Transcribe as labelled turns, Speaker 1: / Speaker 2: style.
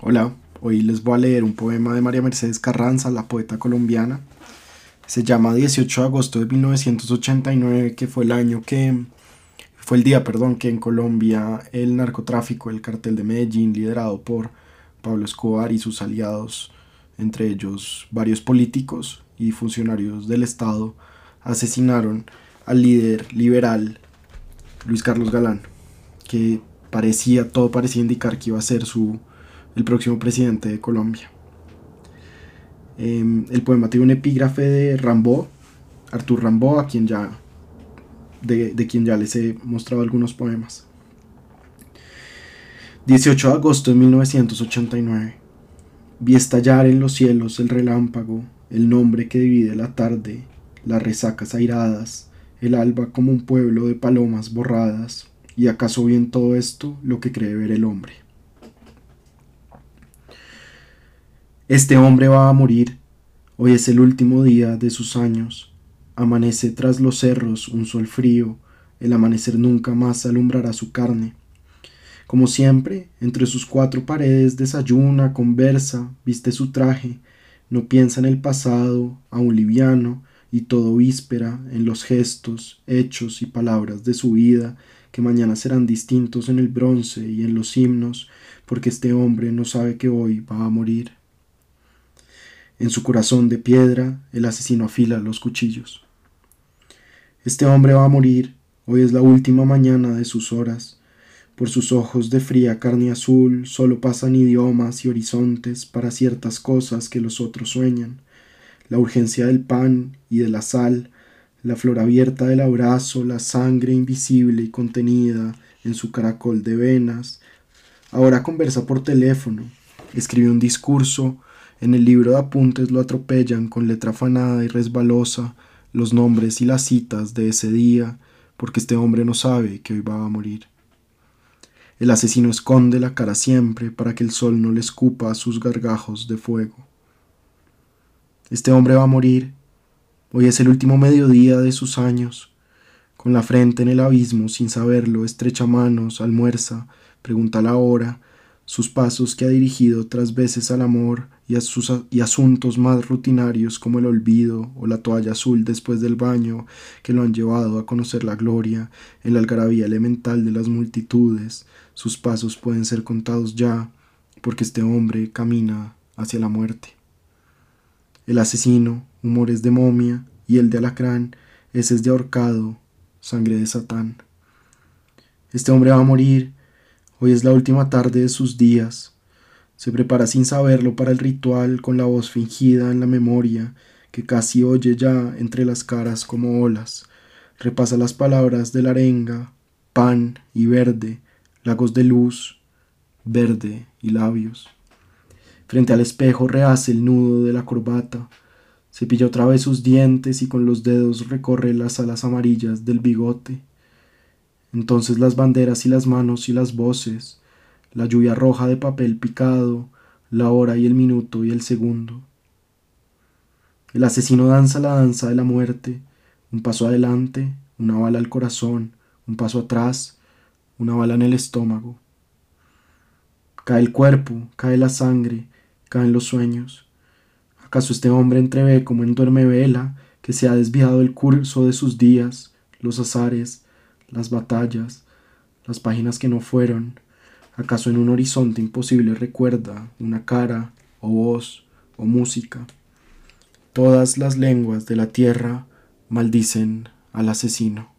Speaker 1: Hola, hoy les voy a leer un poema de María Mercedes Carranza, la poeta colombiana. Se llama 18 de agosto de 1989, que fue el año que fue el día, perdón, que en Colombia el narcotráfico, el cartel de Medellín, liderado por Pablo Escobar y sus aliados, entre ellos varios políticos y funcionarios del Estado, asesinaron al líder liberal Luis Carlos Galán, que parecía, todo parecía indicar que iba a ser su el próximo presidente de Colombia. Em, el poema tiene un epígrafe de Rambo, Artur Rambo, a quien ya, de, de quien ya les he mostrado algunos poemas. 18 de agosto de 1989. Vi estallar en los cielos el relámpago, el nombre que divide la tarde, las resacas airadas, el alba como un pueblo de palomas borradas, y acaso vi en todo esto lo que cree ver el hombre. Este hombre va a morir. Hoy es el último día de sus años. Amanece tras los cerros un sol frío. El amanecer nunca más alumbrará su carne. Como siempre, entre sus cuatro paredes desayuna, conversa, viste su traje, no piensa en el pasado, aún liviano, y todo víspera en los gestos, hechos y palabras de su vida, que mañana serán distintos en el bronce y en los himnos, porque este hombre no sabe que hoy va a morir. En su corazón de piedra el asesino afila los cuchillos. Este hombre va a morir, hoy es la última mañana de sus horas. Por sus ojos de fría carne azul solo pasan idiomas y horizontes para ciertas cosas que los otros sueñan. La urgencia del pan y de la sal, la flor abierta del abrazo, la sangre invisible y contenida en su caracol de venas. Ahora conversa por teléfono, escribe un discurso, en el libro de apuntes lo atropellan con letra afanada y resbalosa los nombres y las citas de ese día, porque este hombre no sabe que hoy va a morir. El asesino esconde la cara siempre para que el sol no le escupa sus gargajos de fuego. Este hombre va a morir. Hoy es el último mediodía de sus años. Con la frente en el abismo, sin saberlo, estrecha manos, almuerza, pregunta la hora, sus pasos que ha dirigido otras veces al amor y, y asuntos más rutinarios como el olvido o la toalla azul después del baño que lo han llevado a conocer la gloria en la algarabía elemental de las multitudes, sus pasos pueden ser contados ya, porque este hombre camina hacia la muerte. El asesino, humores de momia, y el de alacrán, ese es de ahorcado, sangre de Satán. Este hombre va a morir, Hoy es la última tarde de sus días. Se prepara sin saberlo para el ritual con la voz fingida en la memoria que casi oye ya entre las caras como olas. Repasa las palabras de la arenga, pan y verde, lagos de luz, verde y labios. Frente al espejo rehace el nudo de la corbata, cepilla otra vez sus dientes y con los dedos recorre las alas amarillas del bigote. Entonces las banderas y las manos y las voces, la lluvia roja de papel picado, la hora y el minuto y el segundo. El asesino danza la danza de la muerte, un paso adelante, una bala al corazón, un paso atrás, una bala en el estómago. Cae el cuerpo, cae la sangre, caen los sueños. ¿Acaso este hombre entrevé como en duerme vela que se ha desviado el curso de sus días, los azares, las batallas, las páginas que no fueron, acaso en un horizonte imposible recuerda una cara o voz o música. Todas las lenguas de la tierra maldicen al asesino.